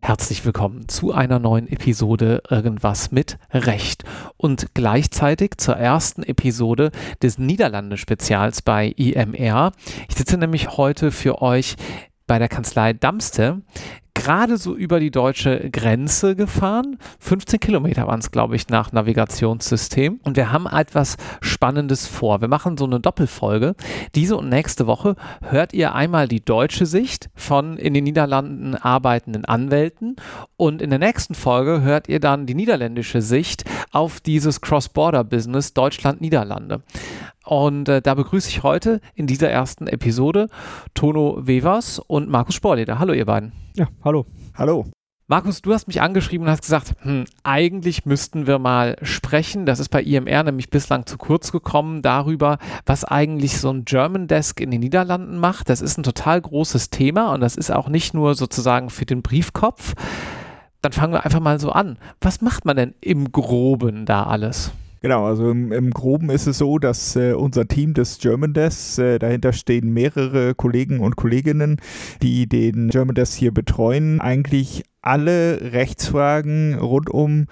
Herzlich willkommen zu einer neuen Episode Irgendwas mit Recht und gleichzeitig zur ersten Episode des Niederlande-Spezials bei IMR. Ich sitze nämlich heute für euch bei der Kanzlei Damste gerade so über die deutsche Grenze gefahren. 15 Kilometer waren es, glaube ich, nach Navigationssystem. Und wir haben etwas Spannendes vor. Wir machen so eine Doppelfolge. Diese und nächste Woche hört ihr einmal die deutsche Sicht von in den Niederlanden arbeitenden Anwälten. Und in der nächsten Folge hört ihr dann die niederländische Sicht auf dieses Cross-Border-Business Deutschland-Niederlande. Und äh, da begrüße ich heute in dieser ersten Episode Tono Wevers und Markus Sporleder. Hallo, ihr beiden. Ja, hallo. Hallo. Markus, du hast mich angeschrieben und hast gesagt, hm, eigentlich müssten wir mal sprechen. Das ist bei IMR nämlich bislang zu kurz gekommen darüber, was eigentlich so ein German Desk in den Niederlanden macht. Das ist ein total großes Thema und das ist auch nicht nur sozusagen für den Briefkopf. Dann fangen wir einfach mal so an. Was macht man denn im Groben da alles? Genau, also im, im, Groben ist es so, dass äh, unser Team des German Desk, äh, dahinter stehen mehrere Kollegen und Kolleginnen, die den German Desk hier betreuen, eigentlich alle Rechtsfragen rund um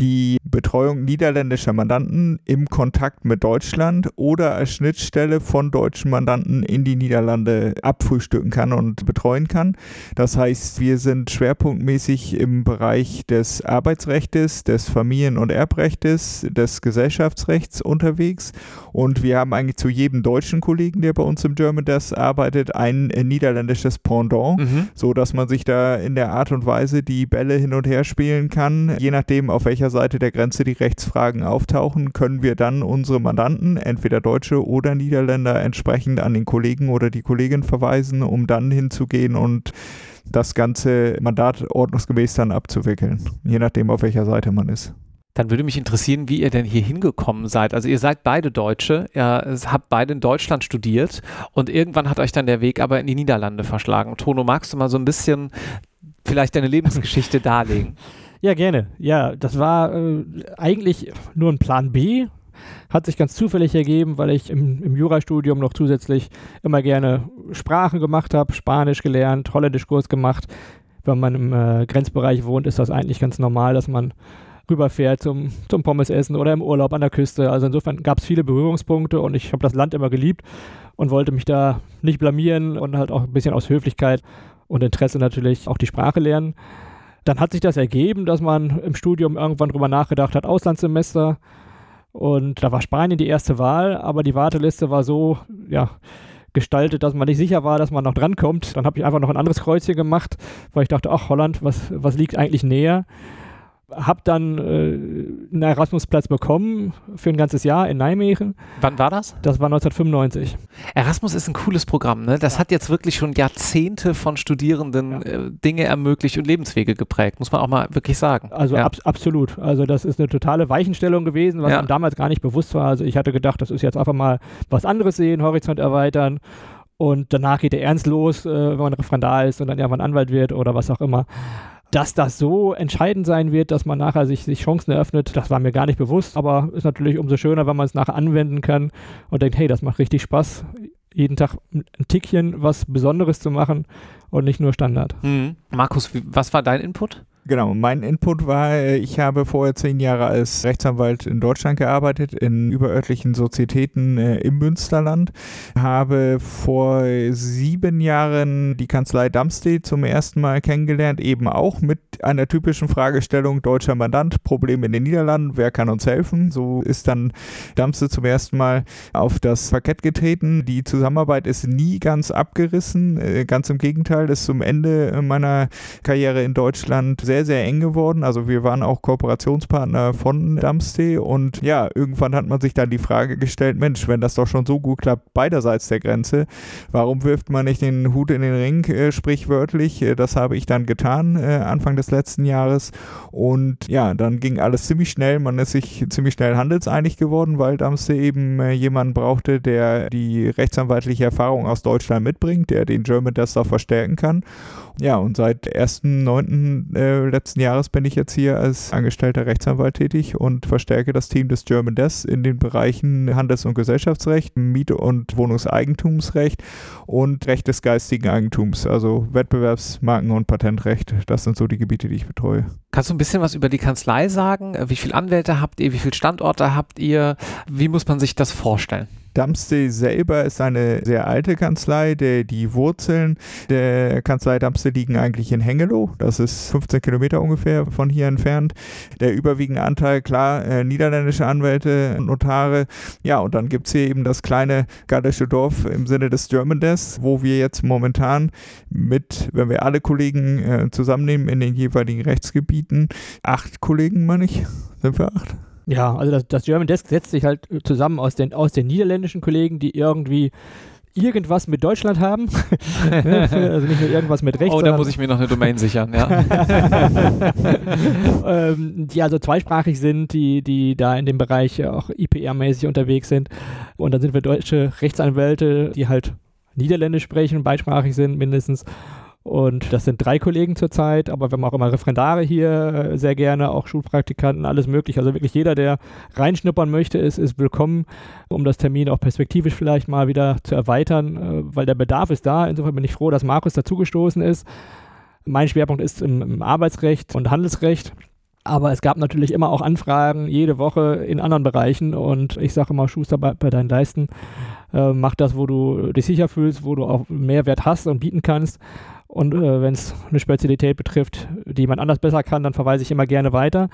die Betreuung niederländischer Mandanten im Kontakt mit Deutschland oder als Schnittstelle von deutschen Mandanten in die Niederlande abfrühstücken kann und betreuen kann. Das heißt, wir sind schwerpunktmäßig im Bereich des Arbeitsrechts, des Familien- und Erbrechts, des Gesellschaftsrechts unterwegs und wir haben eigentlich zu jedem deutschen Kollegen, der bei uns im German Desk arbeitet, ein niederländisches Pendant, mhm. so dass man sich da in der Art und Weise die Bälle hin und her spielen kann, je nachdem auf welcher Seite der Grenze die Rechtsfragen auftauchen, können wir dann unsere Mandanten, entweder Deutsche oder Niederländer, entsprechend an den Kollegen oder die Kollegin verweisen, um dann hinzugehen und das ganze Mandat ordnungsgemäß dann abzuwickeln, je nachdem, auf welcher Seite man ist. Dann würde mich interessieren, wie ihr denn hier hingekommen seid. Also ihr seid beide Deutsche, ihr habt beide in Deutschland studiert und irgendwann hat euch dann der Weg aber in die Niederlande verschlagen. Tono, magst du mal so ein bisschen vielleicht deine Lebensgeschichte darlegen? Ja, gerne. Ja, das war äh, eigentlich nur ein Plan B. Hat sich ganz zufällig ergeben, weil ich im, im Jurastudium noch zusätzlich immer gerne Sprachen gemacht habe, Spanisch gelernt, Holländischkurs gemacht. Wenn man im äh, Grenzbereich wohnt, ist das eigentlich ganz normal, dass man rüberfährt zum, zum Pommesessen oder im Urlaub an der Küste. Also insofern gab es viele Berührungspunkte und ich habe das Land immer geliebt und wollte mich da nicht blamieren und halt auch ein bisschen aus Höflichkeit und Interesse natürlich auch die Sprache lernen. Dann hat sich das ergeben, dass man im Studium irgendwann drüber nachgedacht hat, Auslandssemester. Und da war Spanien die erste Wahl, aber die Warteliste war so, ja, gestaltet, dass man nicht sicher war, dass man noch drankommt. Dann habe ich einfach noch ein anderes Kreuzchen gemacht, weil ich dachte, ach, Holland, was, was liegt eigentlich näher? Habe dann äh, einen Erasmus-Platz bekommen für ein ganzes Jahr in Nijmegen. Wann war das? Das war 1995. Erasmus ist ein cooles Programm. Ne? Das hat jetzt wirklich schon Jahrzehnte von Studierenden ja. äh, Dinge ermöglicht und Lebenswege geprägt, muss man auch mal wirklich sagen. Also ja. ab, absolut. Also das ist eine totale Weichenstellung gewesen, was ja. einem damals gar nicht bewusst war. Also ich hatte gedacht, das ist jetzt einfach mal was anderes sehen, Horizont erweitern. Und danach geht der Ernst los, äh, wenn man Referendar ist und dann irgendwann Anwalt wird oder was auch immer dass das so entscheidend sein wird, dass man nachher sich, sich Chancen eröffnet, das war mir gar nicht bewusst, aber ist natürlich umso schöner, wenn man es nachher anwenden kann und denkt, hey, das macht richtig Spaß, jeden Tag ein Tickchen was Besonderes zu machen und nicht nur Standard. Mhm. Markus, was war dein Input? Genau, mein Input war, äh, ich habe vorher zehn Jahre als Rechtsanwalt in Deutschland gearbeitet, in überörtlichen Sozietäten äh, im Münsterland, habe vor sieben Jahren die Kanzlei Damstee zum ersten Mal kennengelernt, eben auch mit einer typischen Fragestellung deutscher Mandant, Problem in den Niederlanden, wer kann uns helfen? So ist dann Damstee zum ersten Mal auf das Parkett getreten. Die Zusammenarbeit ist nie ganz abgerissen, äh, ganz im Gegenteil, ist zum Ende meiner Karriere in Deutschland sehr, sehr eng geworden. Also wir waren auch Kooperationspartner von Dumpstay und ja, irgendwann hat man sich dann die Frage gestellt, Mensch, wenn das doch schon so gut klappt beiderseits der Grenze, warum wirft man nicht den Hut in den Ring, äh, sprichwörtlich? Äh, das habe ich dann getan, äh, Anfang des letzten Jahres und ja, dann ging alles ziemlich schnell, man ist sich ziemlich schnell handelseinig geworden, weil Dumpstay eben äh, jemanden brauchte, der die rechtsanwaltliche Erfahrung aus Deutschland mitbringt, der den German Tester verstärken kann. Ja, und seit 1.9 äh, letzten Jahres bin ich jetzt hier als angestellter Rechtsanwalt tätig und verstärke das Team des German Desk in den Bereichen Handels- und Gesellschaftsrecht, Miete- und Wohnungseigentumsrecht und Recht des geistigen Eigentums, also Wettbewerbs-, Marken- und Patentrecht. Das sind so die Gebiete, die ich betreue. Kannst du ein bisschen was über die Kanzlei sagen? Wie viele Anwälte habt ihr? Wie viele Standorte habt ihr? Wie muss man sich das vorstellen? Damste selber ist eine sehr alte Kanzlei. Der, die Wurzeln der Kanzlei Damste liegen eigentlich in Hengelo. Das ist 15 Kilometer ungefähr von hier entfernt. Der überwiegende Anteil, klar, äh, niederländische Anwälte und Notare. Ja, und dann gibt es hier eben das kleine gallische Dorf im Sinne des German Desk, wo wir jetzt momentan mit, wenn wir alle Kollegen äh, zusammennehmen in den jeweiligen Rechtsgebieten, acht Kollegen, meine ich, sind wir acht? Ja, also das, das German Desk setzt sich halt zusammen aus den, aus den niederländischen Kollegen, die irgendwie irgendwas mit Deutschland haben. also nicht nur irgendwas mit Recht. Oh, da muss ich mir noch eine Domain sichern, ja. ähm, die also zweisprachig sind, die, die da in dem Bereich auch IPR-mäßig unterwegs sind. Und dann sind wir deutsche Rechtsanwälte, die halt Niederländisch sprechen, beisprachig sind mindestens. Und das sind drei Kollegen zurzeit, aber wir haben auch immer Referendare hier, äh, sehr gerne, auch Schulpraktikanten, alles möglich. Also wirklich jeder, der reinschnuppern möchte, ist, ist willkommen, um das Termin auch perspektivisch vielleicht mal wieder zu erweitern, äh, weil der Bedarf ist da. Insofern bin ich froh, dass Markus dazugestoßen ist. Mein Schwerpunkt ist im, im Arbeitsrecht und Handelsrecht. Aber es gab natürlich immer auch Anfragen jede Woche in anderen Bereichen und ich sage immer, Schuster bei, bei deinen Leisten, äh, mach das, wo du dich sicher fühlst, wo du auch Mehrwert hast und bieten kannst. Und äh, wenn es eine Spezialität betrifft, die jemand anders besser kann, dann verweise ich immer gerne weiter.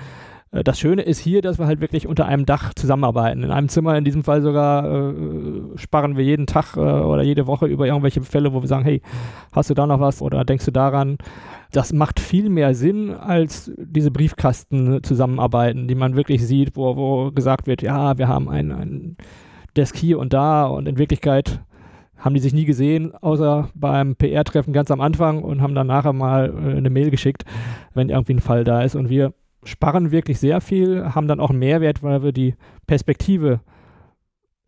Äh, das Schöne ist hier, dass wir halt wirklich unter einem Dach zusammenarbeiten. In einem Zimmer, in diesem Fall sogar, äh, sparren wir jeden Tag äh, oder jede Woche über irgendwelche Fälle, wo wir sagen, hey, hast du da noch was oder denkst du daran? Das macht viel mehr Sinn als diese Briefkasten-Zusammenarbeiten, die man wirklich sieht, wo, wo gesagt wird, ja, wir haben ein, ein Desk hier und da und in Wirklichkeit haben die sich nie gesehen, außer beim PR-Treffen ganz am Anfang und haben dann nachher mal äh, eine Mail geschickt, wenn irgendwie ein Fall da ist. Und wir sparen wirklich sehr viel, haben dann auch einen Mehrwert, weil wir die Perspektive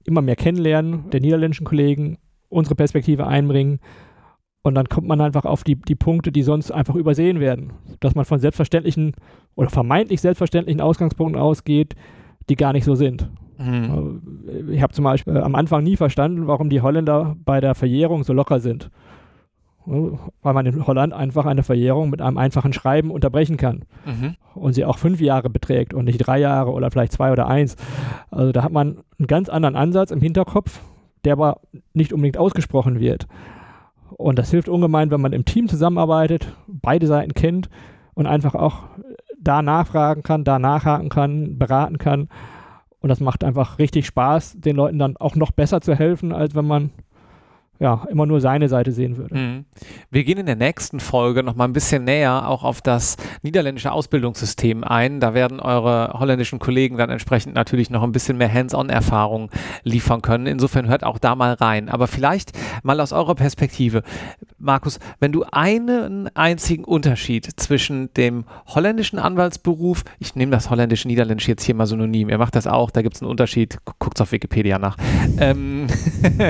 immer mehr kennenlernen, der niederländischen Kollegen, unsere Perspektive einbringen. Und dann kommt man einfach auf die, die Punkte, die sonst einfach übersehen werden. Dass man von selbstverständlichen oder vermeintlich selbstverständlichen Ausgangspunkten ausgeht, die gar nicht so sind. Mhm. Ich habe zum Beispiel am Anfang nie verstanden, warum die Holländer bei der Verjährung so locker sind. Weil man in Holland einfach eine Verjährung mit einem einfachen Schreiben unterbrechen kann. Mhm. Und sie auch fünf Jahre beträgt und nicht drei Jahre oder vielleicht zwei oder eins. Also da hat man einen ganz anderen Ansatz im Hinterkopf, der aber nicht unbedingt ausgesprochen wird. Und das hilft ungemein, wenn man im Team zusammenarbeitet, beide Seiten kennt und einfach auch da nachfragen kann, da nachhaken kann, beraten kann und das macht einfach richtig Spaß, den Leuten dann auch noch besser zu helfen, als wenn man ja, immer nur seine Seite sehen würde. Mhm. Wir gehen in der nächsten Folge noch mal ein bisschen näher auch auf das niederländische Ausbildungssystem ein. Da werden eure holländischen Kollegen dann entsprechend natürlich noch ein bisschen mehr Hands-on-Erfahrung liefern können. Insofern hört auch da mal rein. Aber vielleicht mal aus eurer Perspektive, Markus, wenn du einen einzigen Unterschied zwischen dem holländischen Anwaltsberuf, ich nehme das holländisch-niederländisch jetzt hier mal synonym, ihr macht das auch, da gibt es einen Unterschied, guckt auf Wikipedia nach. Ähm,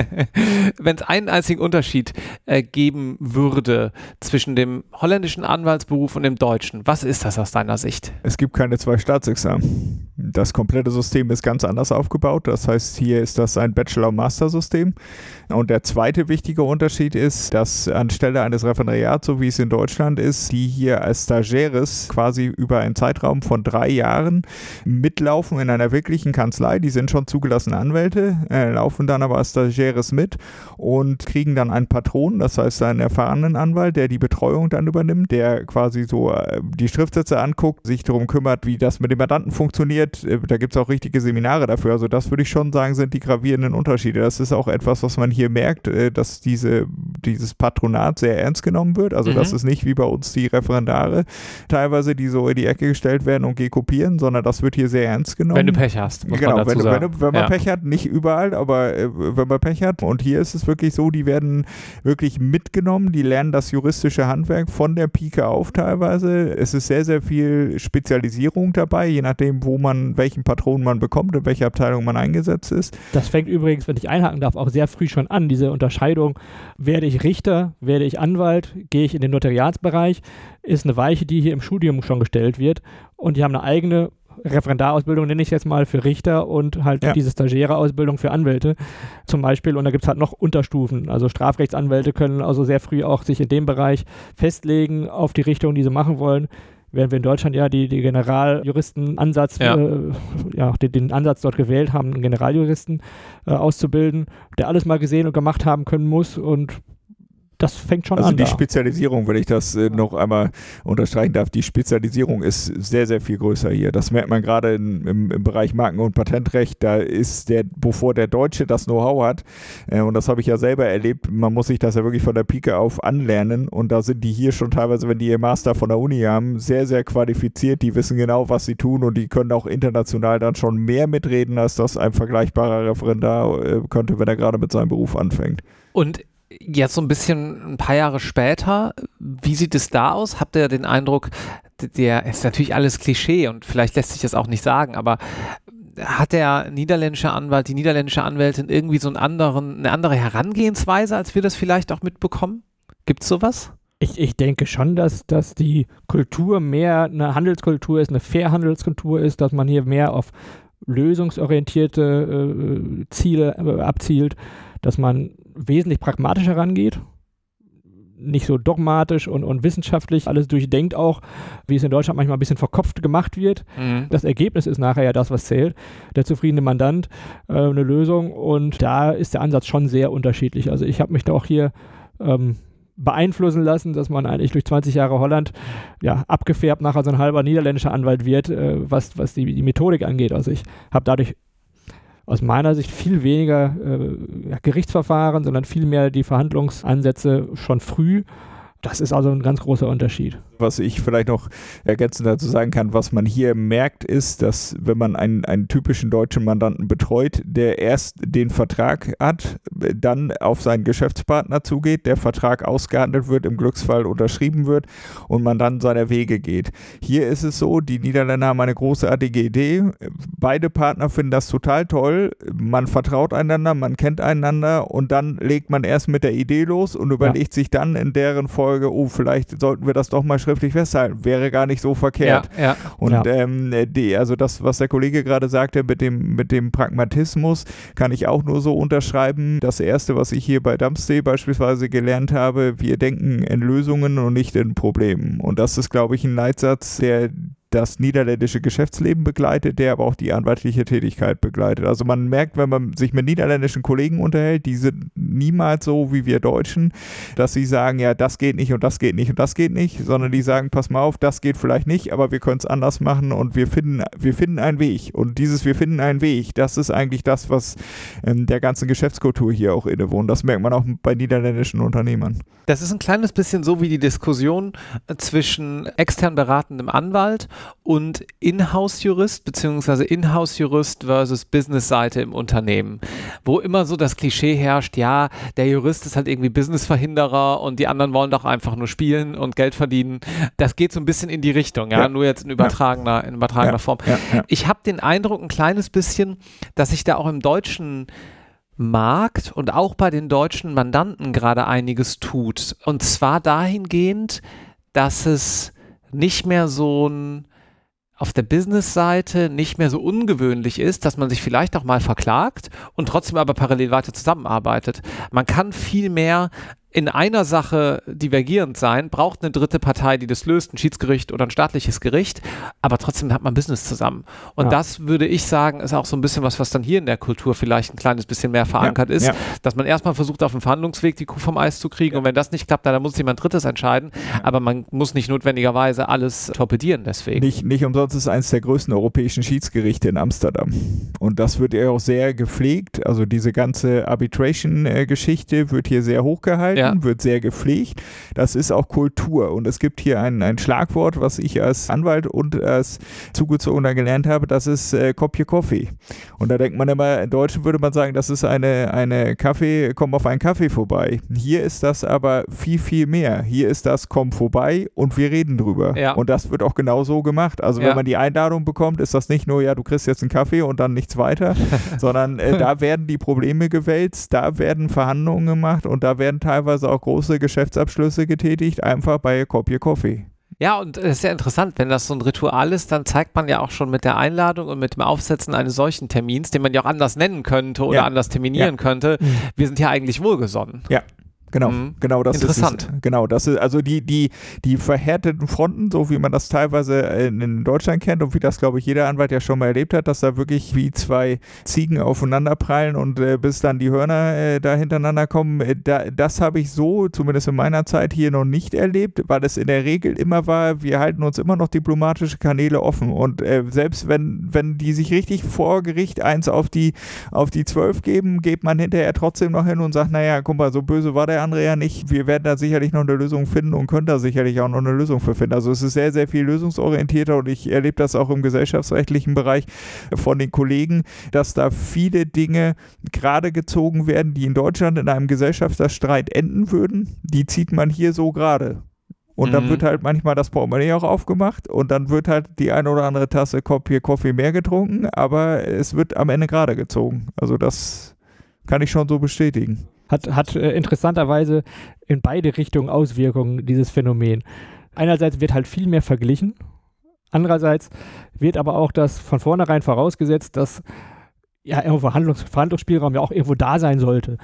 wenn es einen einzigen Unterschied äh, geben würde zwischen dem holländischen Anwaltsberuf und dem deutschen, was ist das aus deiner Sicht? Es gibt keine zwei Staatsexamen. Das komplette System ist ganz anders aufgebaut. Das heißt, hier ist das ein Bachelor-Master-System. Und der zweite wichtige Unterschied ist, dass anstelle eines Referendariats, so wie es in Deutschland ist, die hier als Stagiaires quasi über einen Zeitraum von drei Jahren mitlaufen in einer wirklichen Kanzlei. Die sind schon zugelassene Anwälte, äh, laufen dann aber als Stagiaires mit und kriegen dann einen Patron, das heißt einen erfahrenen Anwalt, der die Betreuung dann übernimmt, der quasi so äh, die Schriftsätze anguckt, sich darum kümmert, wie das mit dem Mandanten funktioniert. Äh, da gibt es auch richtige Seminare dafür. Also das würde ich schon sagen, sind die gravierenden Unterschiede. Das ist auch etwas, was man hier merkt, äh, dass diese, dieses Patronat sehr ernst genommen wird. Also mhm. das ist nicht wie bei uns die Referendare teilweise, die so in die Ecke gestellt werden und geh kopieren, sondern das wird hier sehr ernst genommen. Wenn du Pech hast. Muss genau, man dazu wenn, sagen. Wenn, wenn man ja. Pech hat, nicht überall, aber äh, wenn man Pech hat. Und hier ist es wirklich so, die werden wirklich mitgenommen, die lernen das juristische Handwerk von der Pike auf teilweise. Es ist sehr, sehr viel Spezialisierung dabei, je nachdem, wo man man, welchen Patron man bekommt, in welcher Abteilung man eingesetzt ist. Das fängt übrigens, wenn ich einhaken darf, auch sehr früh schon an, diese Unterscheidung, werde ich Richter, werde ich Anwalt, gehe ich in den Notariatsbereich, ist eine Weiche, die hier im Studium schon gestellt wird und die haben eine eigene Referendarausbildung, nenne ich jetzt mal, für Richter und halt ja. diese stagiäre Ausbildung für Anwälte zum Beispiel. Und da gibt es halt noch Unterstufen. Also Strafrechtsanwälte können also sehr früh auch sich in dem Bereich festlegen auf die Richtung, die sie machen wollen während wir in Deutschland ja die, die Generaljuristenansatz, ja. Äh, ja den, den, Ansatz dort gewählt haben, einen Generaljuristen äh, auszubilden, der alles mal gesehen und gemacht haben können muss und das fängt schon also an. Also die da. Spezialisierung, wenn ich das äh, noch einmal unterstreichen darf, die Spezialisierung ist sehr, sehr viel größer hier. Das merkt man gerade im, im, Bereich Marken- und Patentrecht. Da ist der, bevor der Deutsche das Know-how hat, äh, und das habe ich ja selber erlebt, man muss sich das ja wirklich von der Pike auf anlernen. Und da sind die hier schon teilweise, wenn die ihr Master von der Uni haben, sehr, sehr qualifiziert. Die wissen genau, was sie tun und die können auch international dann schon mehr mitreden, als das ein vergleichbarer Referendar äh, könnte, wenn er gerade mit seinem Beruf anfängt. Und jetzt so ein bisschen ein paar Jahre später, wie sieht es da aus? Habt ihr den Eindruck, der ist natürlich alles Klischee und vielleicht lässt sich das auch nicht sagen, aber hat der niederländische Anwalt, die niederländische Anwältin irgendwie so einen anderen, eine andere Herangehensweise, als wir das vielleicht auch mitbekommen? Gibt es sowas? Ich, ich denke schon, dass, dass die Kultur mehr eine Handelskultur ist, eine Fairhandelskultur ist, dass man hier mehr auf lösungsorientierte äh, Ziele äh, abzielt, dass man wesentlich pragmatischer rangeht. Nicht so dogmatisch und, und wissenschaftlich alles durchdenkt auch, wie es in Deutschland manchmal ein bisschen verkopft gemacht wird. Mhm. Das Ergebnis ist nachher ja das, was zählt. Der zufriedene Mandant, äh, eine Lösung. Und da ist der Ansatz schon sehr unterschiedlich. Also ich habe mich da auch hier ähm, beeinflussen lassen, dass man eigentlich durch 20 Jahre Holland ja, abgefärbt nachher so ein halber niederländischer Anwalt wird, äh, was, was die, die Methodik angeht. Also ich habe dadurch aus meiner Sicht viel weniger äh, Gerichtsverfahren, sondern viel mehr die Verhandlungsansätze schon früh. Das ist also ein ganz großer Unterschied. Was ich vielleicht noch ergänzend dazu sagen kann, was man hier merkt, ist, dass wenn man einen, einen typischen deutschen Mandanten betreut, der erst den Vertrag hat, dann auf seinen Geschäftspartner zugeht, der Vertrag ausgehandelt wird, im Glücksfall unterschrieben wird und man dann seiner Wege geht. Hier ist es so, die Niederländer haben eine großartige Idee. Beide Partner finden das total toll. Man vertraut einander, man kennt einander und dann legt man erst mit der Idee los und überlegt ja. sich dann in deren Folge, oh, vielleicht sollten wir das doch mal schriftlich festhalten. Wäre gar nicht so verkehrt. Ja, ja. Und ja. Ähm, die, also das, was der Kollege gerade sagte mit dem, mit dem Pragmatismus, kann ich auch nur so unterschreiben. Das erste, was ich hier bei Dumpstay beispielsweise gelernt habe, wir denken in Lösungen und nicht in Problemen. Und das ist, glaube ich, ein Leitsatz, der das niederländische Geschäftsleben begleitet, der aber auch die anwaltliche Tätigkeit begleitet. Also man merkt, wenn man sich mit niederländischen Kollegen unterhält, die sind niemals so wie wir Deutschen, dass sie sagen, ja, das geht nicht und das geht nicht und das geht nicht, sondern die sagen, pass mal auf, das geht vielleicht nicht, aber wir können es anders machen und wir finden, wir finden einen Weg. Und dieses Wir finden einen Weg, das ist eigentlich das, was ähm, der ganzen Geschäftskultur hier auch innewohnt. Das merkt man auch bei niederländischen Unternehmern. Das ist ein kleines bisschen so wie die Diskussion zwischen extern beratendem Anwalt und Inhouse-Jurist beziehungsweise Inhouse-Jurist versus Business-Seite im Unternehmen, wo immer so das Klischee herrscht, ja, der Jurist ist halt irgendwie Business-Verhinderer und die anderen wollen doch einfach nur spielen und Geld verdienen. Das geht so ein bisschen in die Richtung, ja, ja. nur jetzt in übertragener, in übertragener ja. Form. Ja. Ich habe den Eindruck ein kleines bisschen, dass sich da auch im deutschen Markt und auch bei den deutschen Mandanten gerade einiges tut. Und zwar dahingehend, dass es nicht mehr so ein auf der Business-Seite nicht mehr so ungewöhnlich ist, dass man sich vielleicht auch mal verklagt und trotzdem aber parallel weiter zusammenarbeitet. Man kann viel mehr in einer Sache divergierend sein, braucht eine dritte Partei, die das löst, ein Schiedsgericht oder ein staatliches Gericht, aber trotzdem hat man Business zusammen. Und ja. das würde ich sagen, ist auch so ein bisschen was, was dann hier in der Kultur vielleicht ein kleines bisschen mehr verankert ja. ist, ja. dass man erstmal versucht, auf dem Verhandlungsweg die Kuh vom Eis zu kriegen und wenn das nicht klappt, dann muss jemand Drittes entscheiden, aber man muss nicht notwendigerweise alles torpedieren deswegen. Nicht, nicht umsonst ist es eines der größten europäischen Schiedsgerichte in Amsterdam. Und das wird ja auch sehr gepflegt, also diese ganze Arbitration-Geschichte wird hier sehr hochgehalten gehalten, ja. wird sehr gepflegt. Das ist auch Kultur. Und es gibt hier ein, ein Schlagwort, was ich als Anwalt und als Zugezogener gelernt habe, das ist äh, Kopje Kaffee. Und da denkt man immer, in Deutschen würde man sagen, das ist eine, eine Kaffee, komm auf einen Kaffee vorbei. Hier ist das aber viel, viel mehr. Hier ist das, komm vorbei und wir reden drüber. Ja. Und das wird auch genau so gemacht. Also ja. wenn man die Einladung bekommt, ist das nicht nur, ja, du kriegst jetzt einen Kaffee und dann nichts weiter, sondern äh, da werden die Probleme gewälzt, da werden Verhandlungen gemacht und da werden teilweise auch große Geschäftsabschlüsse getätigt, einfach bei Kopje Coffee. Ja, und es ist ja interessant, wenn das so ein Ritual ist, dann zeigt man ja auch schon mit der Einladung und mit dem Aufsetzen eines solchen Termins, den man ja auch anders nennen könnte oder ja. anders terminieren ja. könnte, mhm. wir sind ja eigentlich wohlgesonnen. Ja, Genau, mhm. genau das Interessant. ist es. Genau, das ist also die, die, die verhärteten Fronten, so wie man das teilweise in, in Deutschland kennt und wie das, glaube ich, jeder Anwalt ja schon mal erlebt hat, dass da wirklich wie zwei Ziegen aufeinander prallen und äh, bis dann die Hörner äh, da hintereinander kommen. Äh, da, das habe ich so, zumindest in meiner Zeit hier noch nicht erlebt, weil es in der Regel immer war, wir halten uns immer noch diplomatische Kanäle offen und äh, selbst wenn, wenn die sich richtig vor Gericht eins auf die, auf die zwölf geben, geht man hinterher trotzdem noch hin und sagt, naja, guck mal, so böse war der der andere ja nicht. Wir werden da sicherlich noch eine Lösung finden und können da sicherlich auch noch eine Lösung für finden. Also es ist sehr, sehr viel lösungsorientierter und ich erlebe das auch im gesellschaftsrechtlichen Bereich von den Kollegen, dass da viele Dinge gerade gezogen werden, die in Deutschland in einem Gesellschaftsstreit enden würden. Die zieht man hier so gerade. Und dann mhm. wird halt manchmal das Portemonnaie auch aufgemacht und dann wird halt die eine oder andere Tasse Kaffee mehr getrunken, aber es wird am Ende gerade gezogen. Also das kann ich schon so bestätigen hat, hat äh, interessanterweise in beide Richtungen Auswirkungen, dieses Phänomen. Einerseits wird halt viel mehr verglichen, andererseits wird aber auch das von vornherein vorausgesetzt, dass ja irgendwo Verhandlungs Verhandlungsspielraum ja auch irgendwo da sein sollte.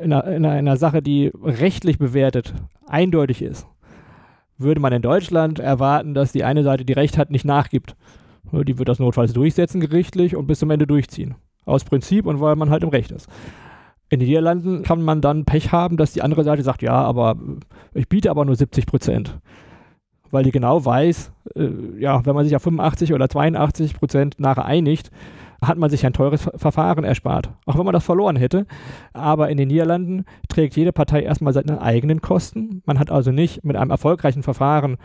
In einer, in einer Sache, die rechtlich bewertet eindeutig ist, würde man in Deutschland erwarten, dass die eine Seite, die Recht hat, nicht nachgibt. Die wird das notfalls durchsetzen gerichtlich und bis zum Ende durchziehen. Aus Prinzip und weil man halt im Recht ist. In den Niederlanden kann man dann Pech haben, dass die andere Seite sagt, ja, aber ich biete aber nur 70 Prozent. Weil die genau weiß, äh, ja, wenn man sich auf 85 oder 82 Prozent nachher einigt, hat man sich ein teures Verfahren erspart. Auch wenn man das verloren hätte. Aber in den Niederlanden trägt jede Partei erstmal seine eigenen Kosten. Man hat also nicht mit einem erfolgreichen Verfahren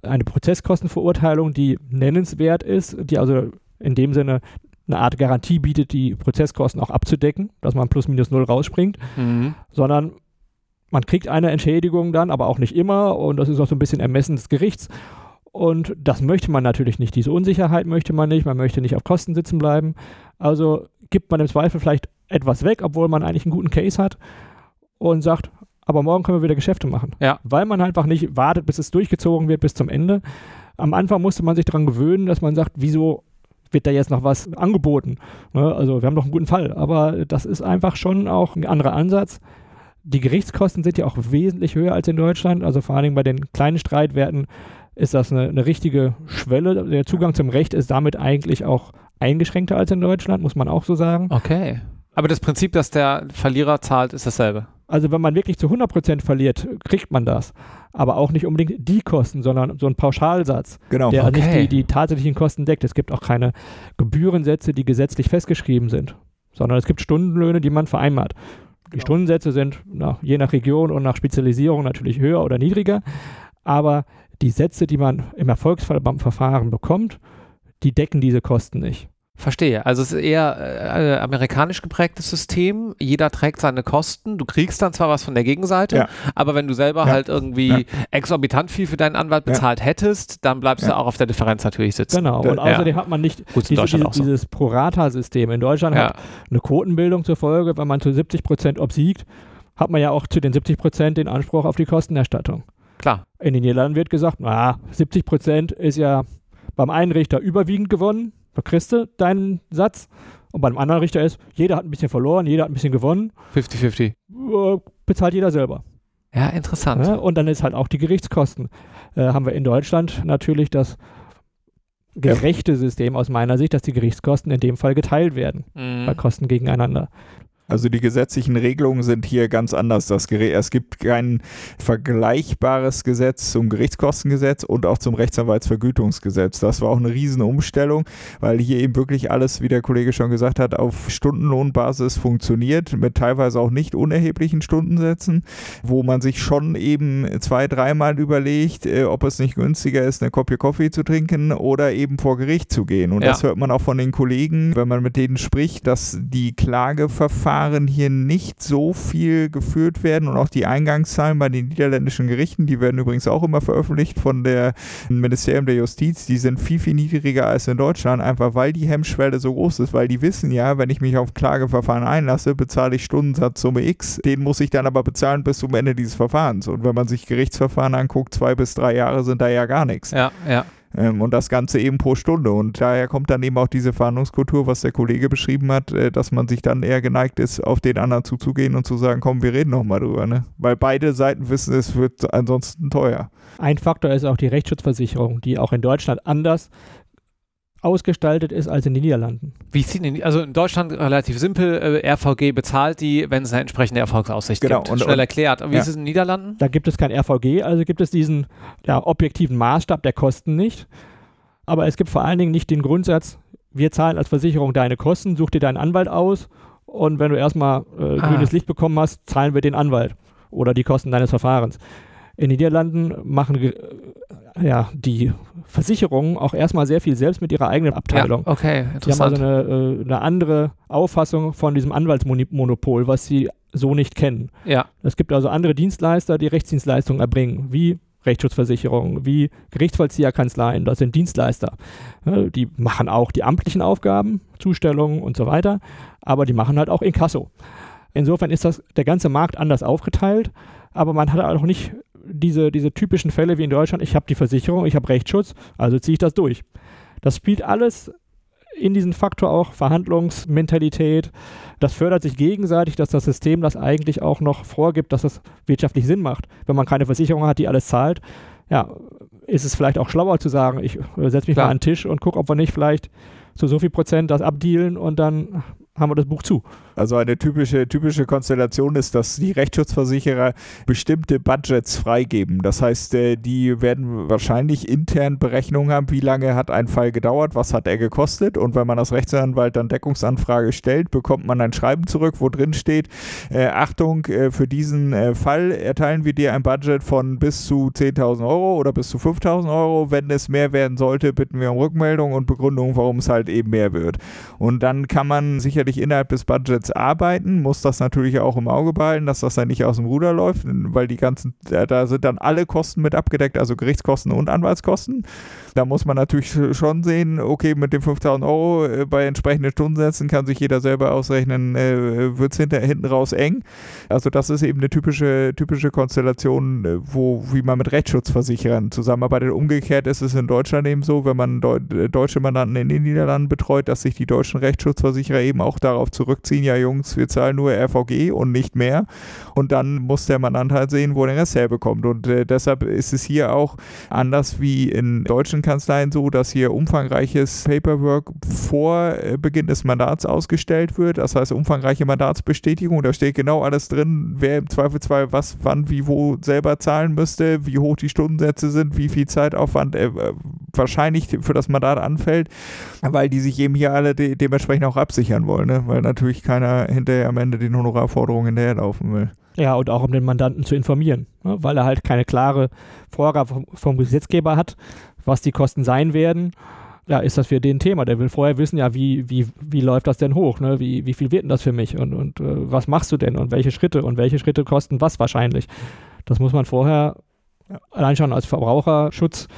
eine Prozesskostenverurteilung, die nennenswert ist, die also in dem Sinne eine Art Garantie bietet, die Prozesskosten auch abzudecken, dass man plus minus null rausspringt, mhm. sondern man kriegt eine Entschädigung dann, aber auch nicht immer und das ist auch so ein bisschen Ermessen des Gerichts. Und das möchte man natürlich nicht. Diese Unsicherheit möchte man nicht. Man möchte nicht auf Kosten sitzen bleiben. Also gibt man im Zweifel vielleicht etwas weg, obwohl man eigentlich einen guten Case hat und sagt, aber morgen können wir wieder Geschäfte machen. Ja. Weil man einfach nicht wartet, bis es durchgezogen wird bis zum Ende. Am Anfang musste man sich daran gewöhnen, dass man sagt, wieso wird da jetzt noch was angeboten. Ne? Also wir haben doch einen guten Fall, aber das ist einfach schon auch ein anderer Ansatz. Die Gerichtskosten sind ja auch wesentlich höher als in Deutschland. Also vor allen Dingen bei den kleinen Streitwerten ist das eine, eine richtige Schwelle. Der Zugang zum Recht ist damit eigentlich auch eingeschränkter als in Deutschland, muss man auch so sagen. Okay. Aber das Prinzip, dass der Verlierer zahlt, ist dasselbe. Also wenn man wirklich zu 100% verliert, kriegt man das. Aber auch nicht unbedingt die Kosten, sondern so ein Pauschalsatz, genau. der okay. nicht die, die tatsächlichen Kosten deckt. Es gibt auch keine Gebührensätze, die gesetzlich festgeschrieben sind, sondern es gibt Stundenlöhne, die man vereinbart. Die genau. Stundensätze sind na, je nach Region und nach Spezialisierung natürlich höher oder niedriger, aber die Sätze, die man im Erfolgsfall beim Verfahren bekommt, die decken diese Kosten nicht. Verstehe. Also es ist eher äh, amerikanisch geprägtes System. Jeder trägt seine Kosten. Du kriegst dann zwar was von der Gegenseite, ja. aber wenn du selber ja. halt irgendwie ja. exorbitant viel für deinen Anwalt bezahlt hättest, dann bleibst du auch auf der Differenz natürlich sitzen. Genau. Und außerdem hat man nicht Gut, diese, diese, so. dieses Pro-Rata-System. In Deutschland hat eine Quotenbildung zur Folge, wenn man zu 70 Prozent obsiegt, hat man ja auch zu den 70 Prozent den Anspruch auf die Kostenerstattung. Klar. In den Niederlanden wird gesagt, na, 70 Prozent ist ja beim einen Richter überwiegend gewonnen da kriegst du deinen Satz. Und beim anderen Richter ist, jeder hat ein bisschen verloren, jeder hat ein bisschen gewonnen. 50-50. Äh, bezahlt jeder selber. Ja, interessant. Ja, und dann ist halt auch die Gerichtskosten. Äh, haben wir in Deutschland natürlich das gerechte System aus meiner Sicht, dass die Gerichtskosten in dem Fall geteilt werden. Mhm. Bei Kosten gegeneinander. Also die gesetzlichen Regelungen sind hier ganz anders. Das es gibt kein vergleichbares Gesetz zum Gerichtskostengesetz und auch zum Rechtsanwaltsvergütungsgesetz. Das war auch eine Riesenumstellung, weil hier eben wirklich alles, wie der Kollege schon gesagt hat, auf Stundenlohnbasis funktioniert, mit teilweise auch nicht unerheblichen Stundensätzen, wo man sich schon eben zwei, dreimal überlegt, äh, ob es nicht günstiger ist, eine Kopie Kaffee zu trinken oder eben vor Gericht zu gehen. Und ja. das hört man auch von den Kollegen, wenn man mit denen spricht, dass die Klageverfahren hier nicht so viel geführt werden und auch die Eingangszahlen bei den niederländischen Gerichten, die werden übrigens auch immer veröffentlicht von der Ministerium der Justiz, die sind viel, viel niedriger als in Deutschland, einfach weil die Hemmschwelle so groß ist, weil die wissen ja, wenn ich mich auf Klageverfahren einlasse, bezahle ich Stundensatz Summe X, den muss ich dann aber bezahlen bis zum Ende dieses Verfahrens. Und wenn man sich Gerichtsverfahren anguckt, zwei bis drei Jahre sind da ja gar nichts. Ja, ja. Ähm, und das Ganze eben pro Stunde. Und daher kommt dann eben auch diese Verhandlungskultur, was der Kollege beschrieben hat, äh, dass man sich dann eher geneigt ist, auf den anderen zuzugehen und zu sagen, komm, wir reden nochmal drüber. Ne? Weil beide Seiten wissen, es wird ansonsten teuer. Ein Faktor ist auch die Rechtsschutzversicherung, die auch in Deutschland anders ausgestaltet ist als in den Niederlanden. Wie sieht denn, also in Deutschland relativ simpel, äh, RVG bezahlt die, wenn es eine entsprechende Erfolgsaussicht genau, gibt. Und, Schnell und, erklärt. Wie ja. ist es in den Niederlanden? Da gibt es kein RVG, also gibt es diesen ja, objektiven Maßstab der Kosten nicht. Aber es gibt vor allen Dingen nicht den Grundsatz, wir zahlen als Versicherung deine Kosten, such dir deinen Anwalt aus und wenn du erstmal äh, ah. grünes Licht bekommen hast, zahlen wir den Anwalt oder die Kosten deines Verfahrens. In den Niederlanden machen äh, ja, die Versicherungen auch erstmal sehr viel selbst mit ihrer eigenen Abteilung. Ja, okay, interessant. Die haben also eine, äh, eine andere Auffassung von diesem Anwaltsmonopol, was sie so nicht kennen. Ja. Es gibt also andere Dienstleister, die Rechtsdienstleistungen erbringen, wie Rechtsschutzversicherungen, wie Gerichtsvollzieherkanzleien, das sind Dienstleister. Die machen auch die amtlichen Aufgaben, Zustellungen und so weiter, aber die machen halt auch Inkasso. Insofern ist das der ganze Markt anders aufgeteilt, aber man hat auch nicht diese, diese typischen Fälle wie in Deutschland, ich habe die Versicherung, ich habe Rechtsschutz, also ziehe ich das durch. Das spielt alles in diesen Faktor auch Verhandlungsmentalität. Das fördert sich gegenseitig, dass das System das eigentlich auch noch vorgibt, dass das wirtschaftlich Sinn macht. Wenn man keine Versicherung hat, die alles zahlt, ja, ist es vielleicht auch schlauer zu sagen, ich setze mich Klar. mal an den Tisch und gucke, ob wir nicht vielleicht zu so viel Prozent das abdealen und dann haben wir das Buch zu. Also eine typische, typische Konstellation ist, dass die Rechtsschutzversicherer bestimmte Budgets freigeben. Das heißt, äh, die werden wahrscheinlich intern Berechnungen haben, wie lange hat ein Fall gedauert, was hat er gekostet. Und wenn man als Rechtsanwalt dann Deckungsanfrage stellt, bekommt man ein Schreiben zurück, wo drin steht, äh, Achtung, äh, für diesen äh, Fall erteilen wir dir ein Budget von bis zu 10.000 Euro oder bis zu 5.000 Euro. Wenn es mehr werden sollte, bitten wir um Rückmeldung und Begründung, warum es halt eben mehr wird. Und dann kann man sicherlich innerhalb des Budgets arbeiten, muss das natürlich auch im Auge behalten, dass das dann nicht aus dem Ruder läuft, weil die ganzen, da sind dann alle Kosten mit abgedeckt, also Gerichtskosten und Anwaltskosten. Da muss man natürlich schon sehen, okay, mit den 5000 Euro äh, bei entsprechenden Stundensätzen kann sich jeder selber ausrechnen, äh, wird es hinten raus eng. Also das ist eben eine typische, typische Konstellation, äh, wo, wie man mit Rechtsschutzversicherern zusammenarbeitet. Umgekehrt ist es in Deutschland eben so, wenn man Deu deutsche Mandanten in den Niederlanden betreut, dass sich die deutschen Rechtsschutzversicherer eben auch darauf zurückziehen, ja Jungs, wir zahlen nur RVG und nicht mehr. Und dann muss der Mandant halt sehen, wo der Rest herbekommt. Und äh, deshalb ist es hier auch anders wie in deutschen Kanzleien so, dass hier umfangreiches Paperwork vor äh, Beginn des Mandats ausgestellt wird. Das heißt, umfangreiche Mandatsbestätigung. Da steht genau alles drin, wer im Zweifelsfall was, wann, wie, wo selber zahlen müsste, wie hoch die Stundensätze sind, wie viel Zeitaufwand äh, wahrscheinlich für das Mandat anfällt, weil die sich eben hier alle de dementsprechend auch absichern wollen. Ne? Weil natürlich keiner hinterher am Ende den Honorarforderungen hinterherlaufen will. Ja, und auch um den Mandanten zu informieren, ne? weil er halt keine klare Vorgabe vom, vom Gesetzgeber hat, was die Kosten sein werden, ja, ist das für den Thema. Der will vorher wissen, ja, wie, wie, wie läuft das denn hoch? Ne? Wie, wie viel wird denn das für mich? Und, und äh, was machst du denn? Und welche Schritte? Und welche Schritte kosten was wahrscheinlich? Das muss man vorher allein schon als Verbraucherschutz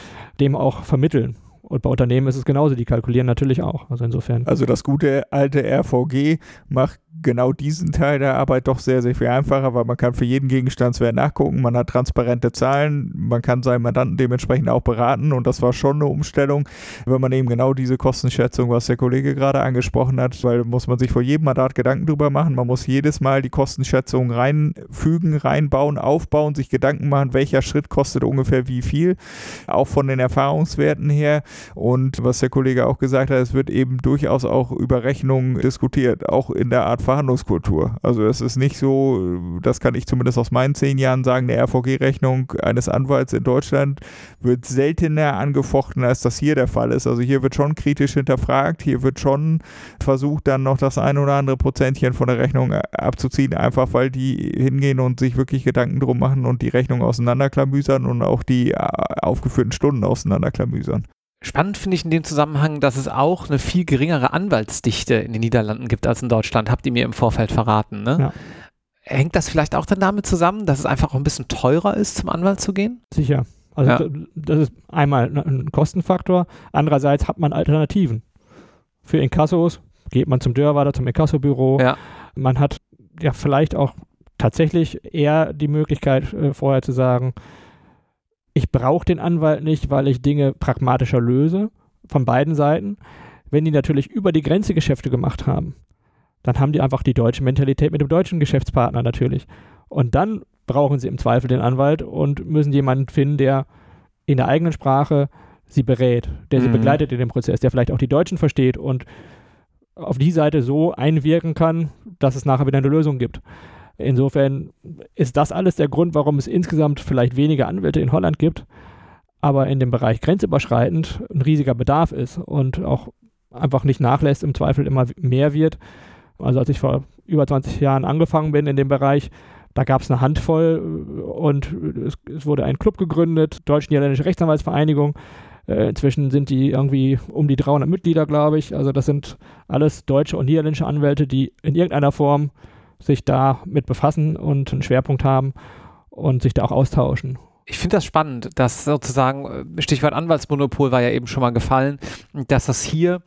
dem auch vermitteln. Und bei Unternehmen ist es genauso, die kalkulieren natürlich auch. Also insofern. Also das gute alte RVG macht genau diesen Teil der Arbeit doch sehr, sehr viel einfacher, weil man kann für jeden Gegenstandswert nachgucken, man hat transparente Zahlen, man kann seinen Mandanten dementsprechend auch beraten und das war schon eine Umstellung, wenn man eben genau diese Kostenschätzung, was der Kollege gerade angesprochen hat, weil muss man sich vor jedem Mandat Gedanken drüber machen, man muss jedes Mal die Kostenschätzung reinfügen, reinbauen, aufbauen, sich Gedanken machen, welcher Schritt kostet ungefähr wie viel, auch von den Erfahrungswerten her und was der Kollege auch gesagt hat, es wird eben durchaus auch über Rechnungen diskutiert, auch in der Art Verhandlungskultur. Also es ist nicht so, das kann ich zumindest aus meinen zehn Jahren sagen, eine RVG-Rechnung eines Anwalts in Deutschland wird seltener angefochten, als das hier der Fall ist. Also hier wird schon kritisch hinterfragt, hier wird schon versucht, dann noch das ein oder andere Prozentchen von der Rechnung abzuziehen, einfach weil die hingehen und sich wirklich Gedanken drum machen und die Rechnung auseinanderklamüsern und auch die äh, aufgeführten Stunden auseinanderklamüsern. Spannend finde ich in dem Zusammenhang, dass es auch eine viel geringere Anwaltsdichte in den Niederlanden gibt als in Deutschland. Habt ihr mir im Vorfeld verraten, ne? Ja. Hängt das vielleicht auch dann damit zusammen, dass es einfach auch ein bisschen teurer ist, zum Anwalt zu gehen? Sicher. Also ja. das ist einmal ein Kostenfaktor. Andererseits hat man Alternativen. Für Inkassos geht man zum Dörrwader, zum Inkassobüro. Ja. Man hat ja vielleicht auch tatsächlich eher die Möglichkeit, äh, vorher zu sagen, ich brauche den Anwalt nicht, weil ich Dinge pragmatischer löse, von beiden Seiten. Wenn die natürlich über die Grenze Geschäfte gemacht haben, dann haben die einfach die deutsche Mentalität mit dem deutschen Geschäftspartner natürlich. Und dann brauchen sie im Zweifel den Anwalt und müssen jemanden finden, der in der eigenen Sprache sie berät, der sie mhm. begleitet in dem Prozess, der vielleicht auch die Deutschen versteht und auf die Seite so einwirken kann, dass es nachher wieder eine Lösung gibt. Insofern ist das alles der Grund, warum es insgesamt vielleicht weniger Anwälte in Holland gibt, aber in dem Bereich grenzüberschreitend ein riesiger Bedarf ist und auch einfach nicht nachlässt, im Zweifel immer mehr wird. Also als ich vor über 20 Jahren angefangen bin in dem Bereich, da gab es eine Handvoll und es, es wurde ein Club gegründet, Deutsch-Niederländische Rechtsanwaltsvereinigung. Äh, inzwischen sind die irgendwie um die 300 Mitglieder, glaube ich. Also das sind alles deutsche und niederländische Anwälte, die in irgendeiner Form sich da mit befassen und einen Schwerpunkt haben und sich da auch austauschen. Ich finde das spannend, dass sozusagen, äh, Stichwort Anwaltsmonopol war ja eben schon mal gefallen, dass das hier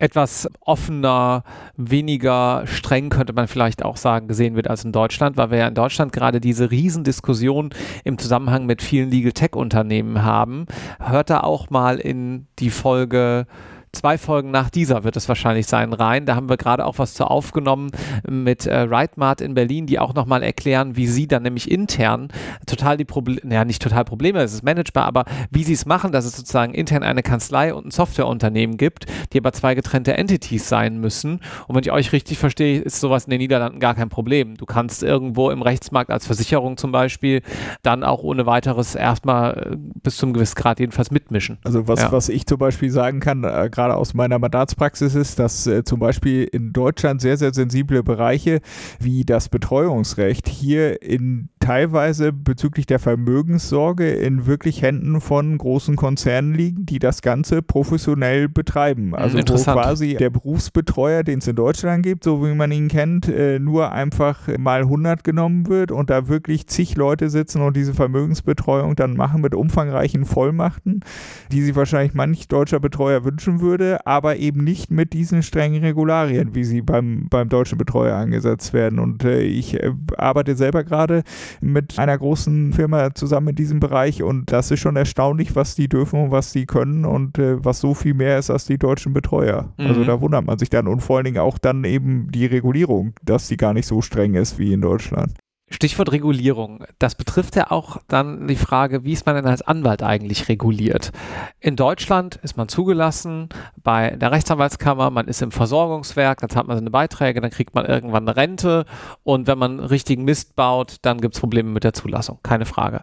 etwas offener, weniger streng, könnte man vielleicht auch sagen, gesehen wird als in Deutschland, weil wir ja in Deutschland gerade diese Riesendiskussion im Zusammenhang mit vielen Legal Tech Unternehmen haben. Hört da auch mal in die Folge zwei Folgen nach dieser wird es wahrscheinlich sein, rein. Da haben wir gerade auch was zu aufgenommen mit äh, Rightmart in Berlin, die auch nochmal erklären, wie sie dann nämlich intern total die Probleme, naja, nicht total Probleme, es ist managebar, aber wie sie es machen, dass es sozusagen intern eine Kanzlei und ein Softwareunternehmen gibt, die aber zwei getrennte Entities sein müssen. Und wenn ich euch richtig verstehe, ist sowas in den Niederlanden gar kein Problem. Du kannst irgendwo im Rechtsmarkt als Versicherung zum Beispiel dann auch ohne weiteres erstmal äh, bis zum gewissen Grad jedenfalls mitmischen. Also was, ja. was ich zum Beispiel sagen kann, äh, gerade aus meiner Mandatspraxis ist, dass äh, zum Beispiel in Deutschland sehr, sehr sensible Bereiche wie das Betreuungsrecht hier in teilweise bezüglich der Vermögenssorge in wirklich Händen von großen Konzernen liegen, die das Ganze professionell betreiben. Also wo quasi der Berufsbetreuer, den es in Deutschland gibt, so wie man ihn kennt, äh, nur einfach mal 100 genommen wird und da wirklich zig Leute sitzen und diese Vermögensbetreuung dann machen mit umfangreichen Vollmachten, die sich wahrscheinlich manch deutscher Betreuer wünschen würde, aber eben nicht mit diesen strengen Regularien, wie sie beim, beim deutschen Betreuer angesetzt werden. Und äh, ich äh, arbeite selber gerade mit einer großen Firma zusammen in diesem Bereich und das ist schon erstaunlich, was die dürfen und was die können und äh, was so viel mehr ist als die deutschen Betreuer. Also mhm. Also da wundert man sich dann und vor allen Dingen auch dann eben die Regulierung, dass die gar nicht so streng ist wie in Deutschland. Stichwort Regulierung. Das betrifft ja auch dann die Frage, wie ist man denn als Anwalt eigentlich reguliert? In Deutschland ist man zugelassen bei der Rechtsanwaltskammer, man ist im Versorgungswerk, dann zahlt man seine Beiträge, dann kriegt man irgendwann eine Rente und wenn man richtigen Mist baut, dann gibt es Probleme mit der Zulassung. Keine Frage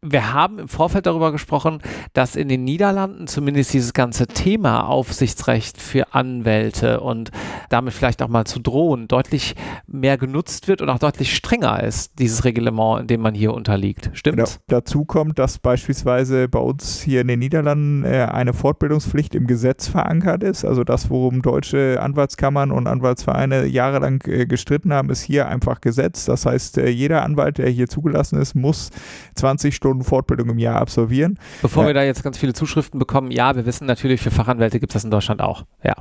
wir haben im Vorfeld darüber gesprochen, dass in den Niederlanden zumindest dieses ganze Thema Aufsichtsrecht für Anwälte und damit vielleicht auch mal zu drohen deutlich mehr genutzt wird und auch deutlich strenger ist, dieses Reglement, in dem man hier unterliegt. Stimmt? Genau. Dazu kommt, dass beispielsweise bei uns hier in den Niederlanden äh, eine Fortbildungspflicht im Gesetz verankert ist. Also das, worum deutsche Anwaltskammern und Anwaltsvereine jahrelang äh, gestritten haben, ist hier einfach Gesetz. Das heißt, äh, jeder Anwalt, der hier zugelassen ist, muss 20 Stunden Stunden Fortbildung im Jahr absolvieren. Bevor ja. wir da jetzt ganz viele Zuschriften bekommen, ja, wir wissen natürlich, für Fachanwälte gibt es das in Deutschland auch. Ja.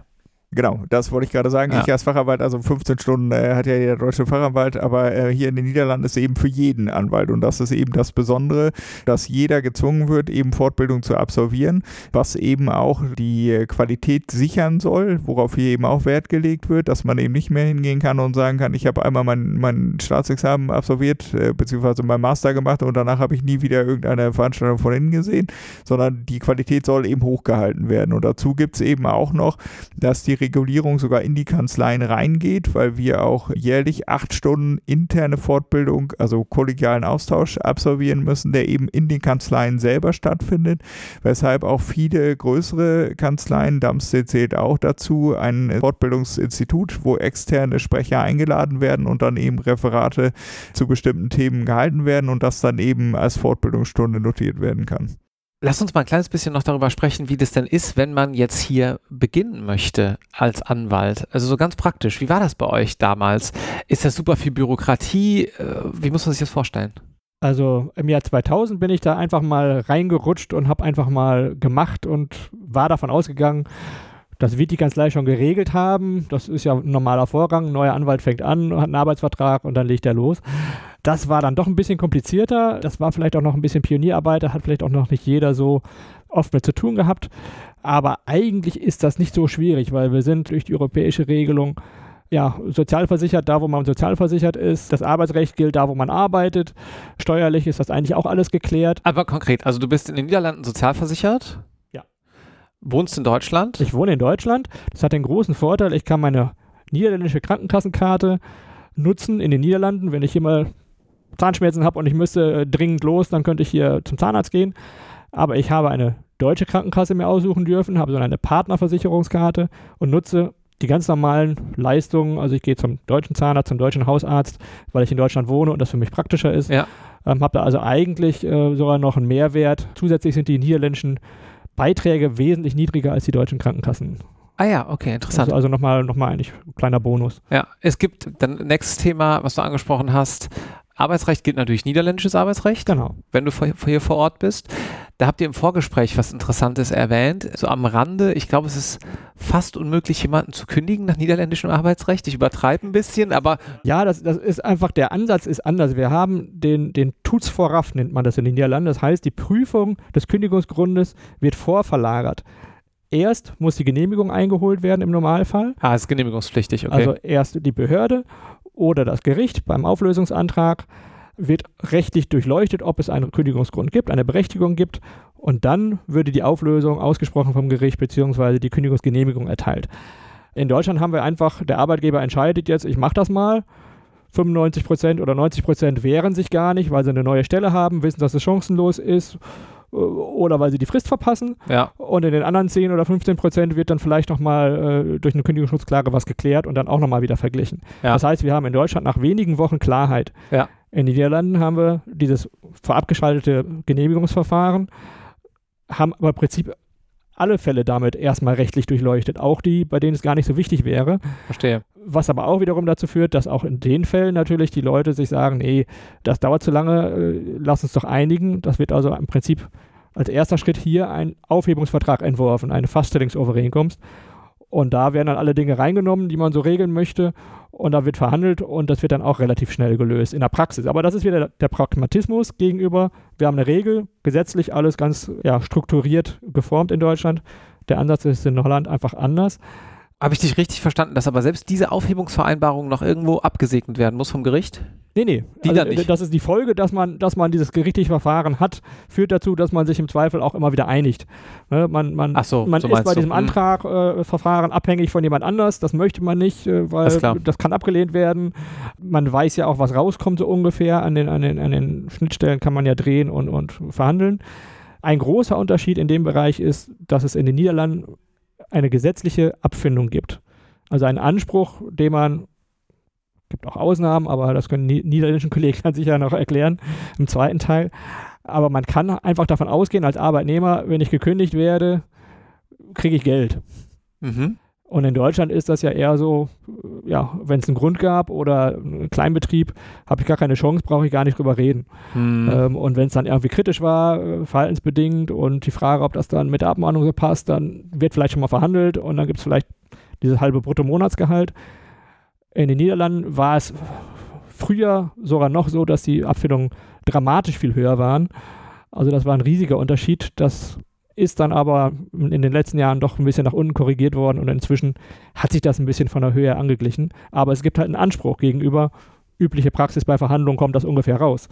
Genau, das wollte ich gerade sagen. Ja. Ich als Fachanwalt, also 15 Stunden äh, hat ja der deutsche Fachanwalt, aber äh, hier in den Niederlanden ist es eben für jeden Anwalt und das ist eben das Besondere, dass jeder gezwungen wird, eben Fortbildung zu absolvieren, was eben auch die Qualität sichern soll, worauf hier eben auch Wert gelegt wird, dass man eben nicht mehr hingehen kann und sagen kann, ich habe einmal mein, mein Staatsexamen absolviert, äh, beziehungsweise mein Master gemacht und danach habe ich nie wieder irgendeine Veranstaltung von innen gesehen, sondern die Qualität soll eben hochgehalten werden und dazu gibt es eben auch noch, dass die Regulierung sogar in die Kanzleien reingeht, weil wir auch jährlich acht Stunden interne Fortbildung, also kollegialen Austausch absolvieren müssen, der eben in den Kanzleien selber stattfindet, weshalb auch viele größere Kanzleien, Damstedt zählt auch dazu, ein Fortbildungsinstitut, wo externe Sprecher eingeladen werden und dann eben Referate zu bestimmten Themen gehalten werden und das dann eben als Fortbildungsstunde notiert werden kann. Lass uns mal ein kleines bisschen noch darüber sprechen, wie das denn ist, wenn man jetzt hier beginnen möchte als Anwalt. Also so ganz praktisch. Wie war das bei euch damals? Ist das super viel Bürokratie? Äh, wie muss man sich das vorstellen? Also im Jahr 2000 bin ich da einfach mal reingerutscht und habe einfach mal gemacht und war davon ausgegangen, das wird die Kanzlei schon geregelt haben. Das ist ja ein normaler Vorgang. Ein neuer Anwalt fängt an, hat einen Arbeitsvertrag und dann legt er los. Das war dann doch ein bisschen komplizierter. Das war vielleicht auch noch ein bisschen Pionierarbeit. Da hat vielleicht auch noch nicht jeder so oft mit zu tun gehabt. Aber eigentlich ist das nicht so schwierig, weil wir sind durch die europäische Regelung ja, sozialversichert, da wo man sozialversichert ist. Das Arbeitsrecht gilt da, wo man arbeitet. Steuerlich ist das eigentlich auch alles geklärt. Aber konkret, also du bist in den Niederlanden sozialversichert? Ja. Wohnst in Deutschland? Ich wohne in Deutschland. Das hat den großen Vorteil, ich kann meine niederländische Krankenkassenkarte nutzen in den Niederlanden. Wenn ich hier mal Zahnschmerzen habe und ich müsste äh, dringend los, dann könnte ich hier zum Zahnarzt gehen. Aber ich habe eine deutsche Krankenkasse mir aussuchen dürfen, habe so eine Partnerversicherungskarte und nutze die ganz normalen Leistungen. Also ich gehe zum deutschen Zahnarzt, zum deutschen Hausarzt, weil ich in Deutschland wohne und das für mich praktischer ist. Ja. Ähm, habe da also eigentlich äh, sogar noch einen Mehrwert. Zusätzlich sind die niederländischen Beiträge wesentlich niedriger als die deutschen Krankenkassen. Ah ja, okay, interessant. Also, also nochmal noch mal eigentlich ein kleiner Bonus. Ja, es gibt dann nächstes Thema, was du angesprochen hast, Arbeitsrecht gilt natürlich niederländisches Arbeitsrecht, Genau. wenn du hier vor Ort bist. Da habt ihr im Vorgespräch was Interessantes erwähnt. So am Rande, ich glaube, es ist fast unmöglich, jemanden zu kündigen nach niederländischem Arbeitsrecht. Ich übertreibe ein bisschen, aber. Ja, das, das ist einfach, der Ansatz ist anders. Wir haben den, den Tuts voraf, nennt man das in den Niederlanden. Das heißt, die Prüfung des Kündigungsgrundes wird vorverlagert. Erst muss die Genehmigung eingeholt werden im Normalfall. Ah, ist genehmigungspflichtig, okay. Also erst die Behörde oder das Gericht beim Auflösungsantrag wird rechtlich durchleuchtet, ob es einen Kündigungsgrund gibt, eine Berechtigung gibt und dann würde die Auflösung ausgesprochen vom Gericht bzw. die Kündigungsgenehmigung erteilt. In Deutschland haben wir einfach, der Arbeitgeber entscheidet jetzt, ich mache das mal. 95% oder 90% wehren sich gar nicht, weil sie eine neue Stelle haben, wissen, dass es chancenlos ist oder weil sie die Frist verpassen. Ja. Und in den anderen 10 oder 15 Prozent wird dann vielleicht nochmal äh, durch eine Kündigungsschutzklage was geklärt und dann auch nochmal wieder verglichen. Ja. Das heißt, wir haben in Deutschland nach wenigen Wochen Klarheit. Ja. In den Niederlanden haben wir dieses vorabgeschaltete Genehmigungsverfahren, haben aber im Prinzip alle Fälle damit erstmal rechtlich durchleuchtet, auch die, bei denen es gar nicht so wichtig wäre. Verstehe. Was aber auch wiederum dazu führt, dass auch in den Fällen natürlich die Leute sich sagen, nee, das dauert zu lange, äh, lass uns doch einigen. Das wird also im Prinzip als erster Schritt hier ein Aufhebungsvertrag entworfen, eine Faststellungsovereinkunft. Und da werden dann alle Dinge reingenommen, die man so regeln möchte. Und da wird verhandelt und das wird dann auch relativ schnell gelöst in der Praxis. Aber das ist wieder der Pragmatismus gegenüber. Wir haben eine Regel, gesetzlich alles ganz ja, strukturiert geformt in Deutschland. Der Ansatz ist in Holland einfach anders. Habe ich dich richtig verstanden, dass aber selbst diese Aufhebungsvereinbarung noch irgendwo abgesegnet werden muss vom Gericht? Nee, nee. Die also, dann nicht. Das ist die Folge, dass man, dass man dieses gerichtliche Verfahren hat, führt dazu, dass man sich im Zweifel auch immer wieder einigt. Ne, man man, Ach so, man so ist bei diesem Hm. Antragverfahren abhängig von jemand anders. Das möchte man nicht, äh, weil klar. das kann abgelehnt werden. Man weiß ja auch, was rauskommt so ungefähr. An den, an den, an den Schnittstellen kann man ja drehen und, und verhandeln. Ein großer Unterschied in dem Bereich ist, dass es in den Niederlanden eine gesetzliche Abfindung gibt. Also einen Anspruch, den man, gibt auch Ausnahmen, aber das können die niederländischen Kollegen dann sicher noch erklären im zweiten Teil. Aber man kann einfach davon ausgehen, als Arbeitnehmer, wenn ich gekündigt werde, kriege ich Geld. Mhm. Und in Deutschland ist das ja eher so, ja, wenn es einen Grund gab oder einen Kleinbetrieb, habe ich gar keine Chance, brauche ich gar nicht drüber reden. Hm. Ähm, und wenn es dann irgendwie kritisch war, äh, verhaltensbedingt und die Frage, ob das dann mit der Abmahnung so passt, dann wird vielleicht schon mal verhandelt und dann gibt es vielleicht dieses halbe Bruttomonatsgehalt. In den Niederlanden war es früher sogar noch so, dass die Abfindungen dramatisch viel höher waren. Also das war ein riesiger Unterschied. Das ist dann aber in den letzten Jahren doch ein bisschen nach unten korrigiert worden und inzwischen hat sich das ein bisschen von der Höhe angeglichen. Aber es gibt halt einen Anspruch gegenüber übliche Praxis bei Verhandlungen kommt das ungefähr raus.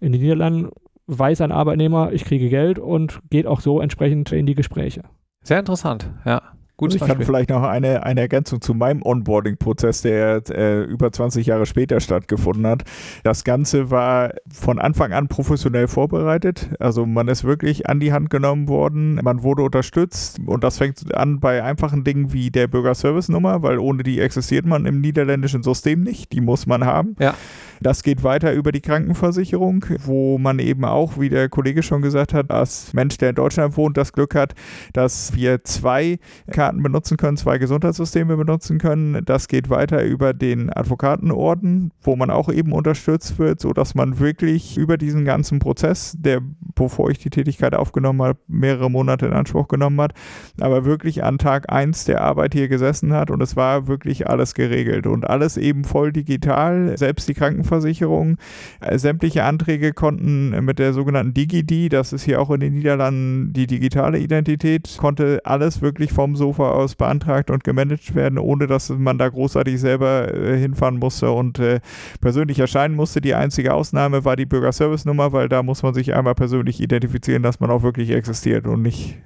In den Niederlanden weiß ein Arbeitnehmer, ich kriege Geld und geht auch so entsprechend in die Gespräche. Sehr interessant, ja. Gutes ich kann vielleicht noch eine, eine Ergänzung zu meinem Onboarding-Prozess, der äh, über 20 Jahre später stattgefunden hat. Das Ganze war von Anfang an professionell vorbereitet. Also man ist wirklich an die Hand genommen worden, man wurde unterstützt und das fängt an bei einfachen Dingen wie der Bürgerservice-Nummer, weil ohne die existiert man im niederländischen System nicht. Die muss man haben. Ja. Das geht weiter über die Krankenversicherung, wo man eben auch, wie der Kollege schon gesagt hat, als Mensch, der in Deutschland wohnt, das Glück hat, dass wir zwei Karten benutzen können, zwei Gesundheitssysteme benutzen können. Das geht weiter über den Advokatenorden, wo man auch eben unterstützt wird, sodass man wirklich über diesen ganzen Prozess, der, bevor ich die Tätigkeit aufgenommen habe, mehrere Monate in Anspruch genommen hat, aber wirklich an Tag 1 der Arbeit hier gesessen hat und es war wirklich alles geregelt und alles eben voll digital, selbst die Krankenversicherung Krankenversicherung. Äh, sämtliche Anträge konnten mit der sogenannten DigiD, das ist hier auch in den Niederlanden die digitale Identität, konnte alles wirklich vom Sofa aus beantragt und gemanagt werden, ohne dass man da großartig selber äh, hinfahren musste und äh, persönlich erscheinen musste. Die einzige Ausnahme war die Bürgerservice-Nummer, weil da muss man sich einmal persönlich identifizieren, dass man auch wirklich existiert und nicht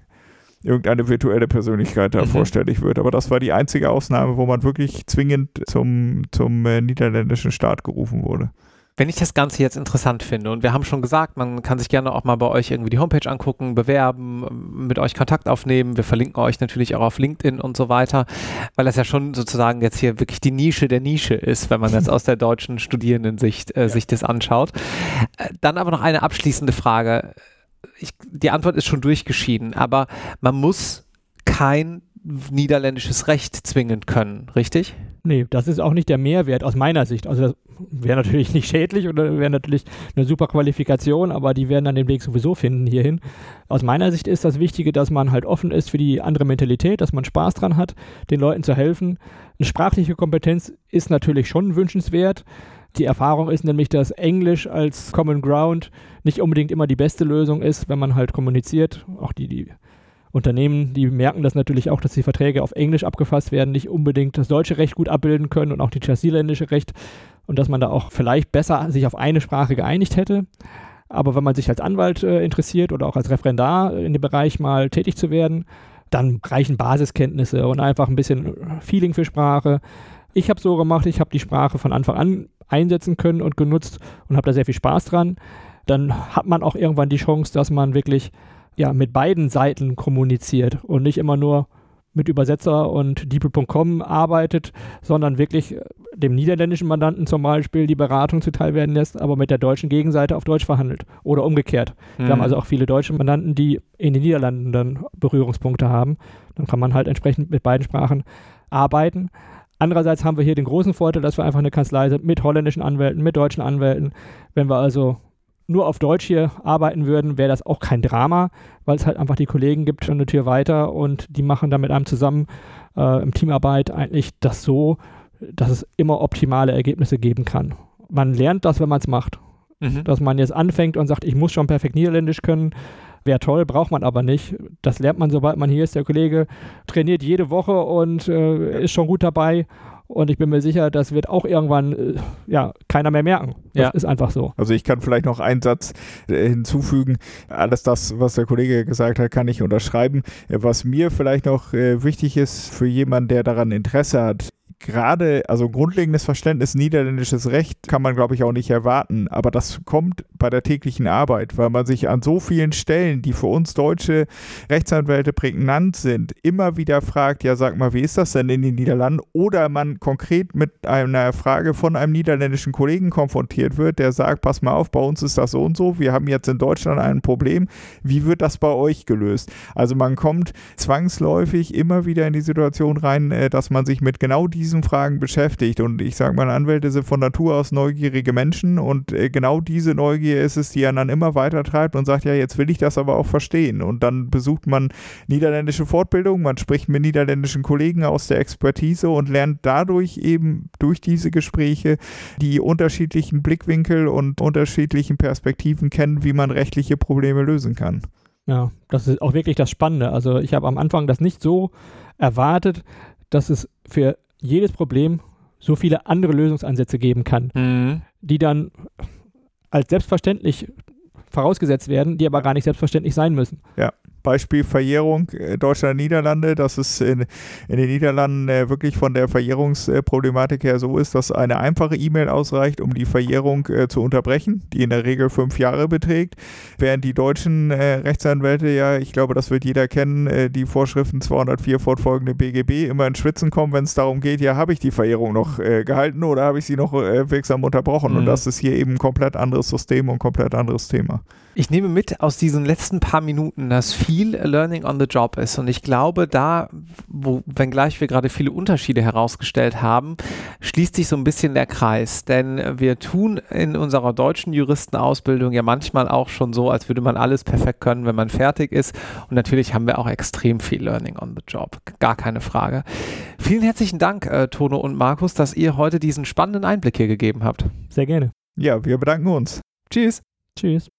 irgendeine virtuelle Persönlichkeit da mhm. vorstellig wird. Aber das war die einzige Ausnahme, wo man wirklich zwingend zum, zum äh, niederländischen Staat gerufen wurde. Wenn ich das Ganze jetzt interessant finde und wir haben schon gesagt, man kann sich gerne auch mal bei euch irgendwie die Homepage angucken, bewerben, mit euch Kontakt aufnehmen. Wir verlinken euch natürlich auch auf LinkedIn und so weiter, weil das ja schon sozusagen jetzt hier wirklich die Nische der Nische ist, wenn man jetzt aus der deutschen Studierendensicht äh, ja. sich das anschaut. Äh, dann aber noch eine abschließende Frage ich, die Antwort ist schon durchgeschieden, aber man muss kein niederländisches Recht zwingen können, richtig? Nee, das ist auch nicht der Mehrwert aus meiner Sicht. Also das wäre natürlich nicht schädlich oder wäre natürlich eine super Qualifikation, aber die werden dann den Weg sowieso finden hierhin. Aus meiner Sicht ist das Wichtige, dass man halt offen ist für die andere Mentalität, dass man Spaß dran hat, den Leuten zu helfen. Eine sprachliche Kompetenz ist natürlich schon wünschenswert. Die Erfahrung ist nämlich, dass Englisch als Common Ground nicht unbedingt immer die beste Lösung ist, wenn man halt kommuniziert. Auch die, die Unternehmen, die merken das natürlich auch, dass die Verträge auf Englisch abgefasst werden, nicht unbedingt das deutsche Recht gut abbilden können und auch die chassisländische Recht und dass man da auch vielleicht besser sich auf eine Sprache geeinigt hätte. Aber wenn man sich als Anwalt äh, interessiert oder auch als Referendar in dem Bereich mal tätig zu werden, dann reichen Basiskenntnisse und einfach ein bisschen Feeling für Sprache. Ich habe so gemacht, ich habe die Sprache von Anfang an einsetzen können und genutzt und habe da sehr viel Spaß dran. Dann hat man auch irgendwann die Chance, dass man wirklich ja, mit beiden Seiten kommuniziert und nicht immer nur mit Übersetzer und DeepL.com arbeitet, sondern wirklich dem niederländischen Mandanten zum Beispiel die Beratung zuteil werden lässt, aber mit der deutschen Gegenseite auf Deutsch verhandelt oder umgekehrt. Mhm. Wir haben mhm. also auch viele deutsche Mandanten, die in den Niederlanden dann Berührungspunkte haben. Dann kann man halt entsprechend mit beiden Sprachen arbeiten. Andererseits haben wir hier den großen Vorteil, dass wir einfach eine Kanzlei sind mit holländischen Anwälten, mit deutschen Anwälten. Wenn wir also nur auf Deutsch hier arbeiten würden, wäre das auch kein Drama, weil es halt einfach die Kollegen gibt schon eine Tür weiter und die machen dann mit einem zusammen äh, im Teamarbeit eigentlich das so, dass es immer optimale Ergebnisse geben kann. Man lernt das, wenn man es macht. Mhm. Dass man jetzt anfängt und sagt, ich muss schon perfekt Niederländisch können, Wäre toll, braucht man aber nicht. Das lernt man, sobald man hier ist. Der Kollege trainiert jede Woche und äh, ist schon gut dabei. Und ich bin mir sicher, das wird auch irgendwann äh, ja, keiner mehr merken. Das ja. ist einfach so. Also ich kann vielleicht noch einen Satz äh, hinzufügen. Alles das, was der Kollege gesagt hat, kann ich unterschreiben. Was mir vielleicht noch äh, wichtig ist für jemanden, der daran Interesse hat, gerade, also grundlegendes Verständnis niederländisches Recht kann man, glaube ich, auch nicht erwarten. Aber das kommt bei der täglichen Arbeit, weil man sich an so vielen Stellen, die für uns deutsche Rechtsanwälte prägnant sind, immer wieder fragt, ja, sag mal, wie ist das denn in den Niederlanden? Oder man konkret mit einer Frage von einem niederländischen Kollegen konfrontiert wird, der sagt, pass mal auf, bei uns ist das so und so, wir haben jetzt in Deutschland ein Problem, wie wird das bei euch gelöst? Also man kommt zwangsläufig immer wieder in die Situation rein, äh, dass man sich mit genau diesen diesen Fragen beschäftigt. Und ich sage mal, Anwälte sind von Natur aus neugierige Menschen und äh, genau diese Neugier ist es, die er dann immer weiter treibt und sagt, ja, jetzt will ich das aber auch verstehen. Und dann besucht man niederländische Fortbildung, man spricht mit niederländischen Kollegen aus der Expertise und lernt dadurch eben durch diese Gespräche die unterschiedlichen Blickwinkel und unterschiedlichen Perspektiven kennen, wie man rechtliche Probleme lösen kann. Ja, das ist auch wirklich das Spannende. Also ich habe am Anfang das nicht so erwartet, dass es für jedes Problem so viele andere Lösungsansätze geben kann, mhm. die dann als selbstverständlich vorausgesetzt werden, die aber gar nicht selbstverständlich sein müssen. Ja. Beispiel Verjährung äh, Deutschland, Niederlande, dass es in, in den Niederlanden äh, wirklich von der Verjährungsproblematik her so ist, dass eine einfache E-Mail ausreicht, um die Verjährung äh, zu unterbrechen, die in der Regel fünf Jahre beträgt, während die deutschen äh, Rechtsanwälte ja, ich glaube, das wird jeder kennen, äh, die Vorschriften 204 fortfolgende BGB immer in Schwitzen kommen, wenn es darum geht, ja, habe ich die Verjährung noch äh, gehalten oder habe ich sie noch wirksam unterbrochen? Mhm. Und das ist hier eben ein komplett anderes System und ein komplett anderes Thema. Ich nehme mit aus diesen letzten paar Minuten, dass viel Learning on the Job ist. Und ich glaube, da, wo, wenngleich wir gerade viele Unterschiede herausgestellt haben, schließt sich so ein bisschen der Kreis. Denn wir tun in unserer deutschen Juristenausbildung ja manchmal auch schon so, als würde man alles perfekt können, wenn man fertig ist. Und natürlich haben wir auch extrem viel Learning on the Job. Gar keine Frage. Vielen herzlichen Dank, äh, Tono und Markus, dass ihr heute diesen spannenden Einblick hier gegeben habt. Sehr gerne. Ja, wir bedanken uns. Tschüss. Tschüss.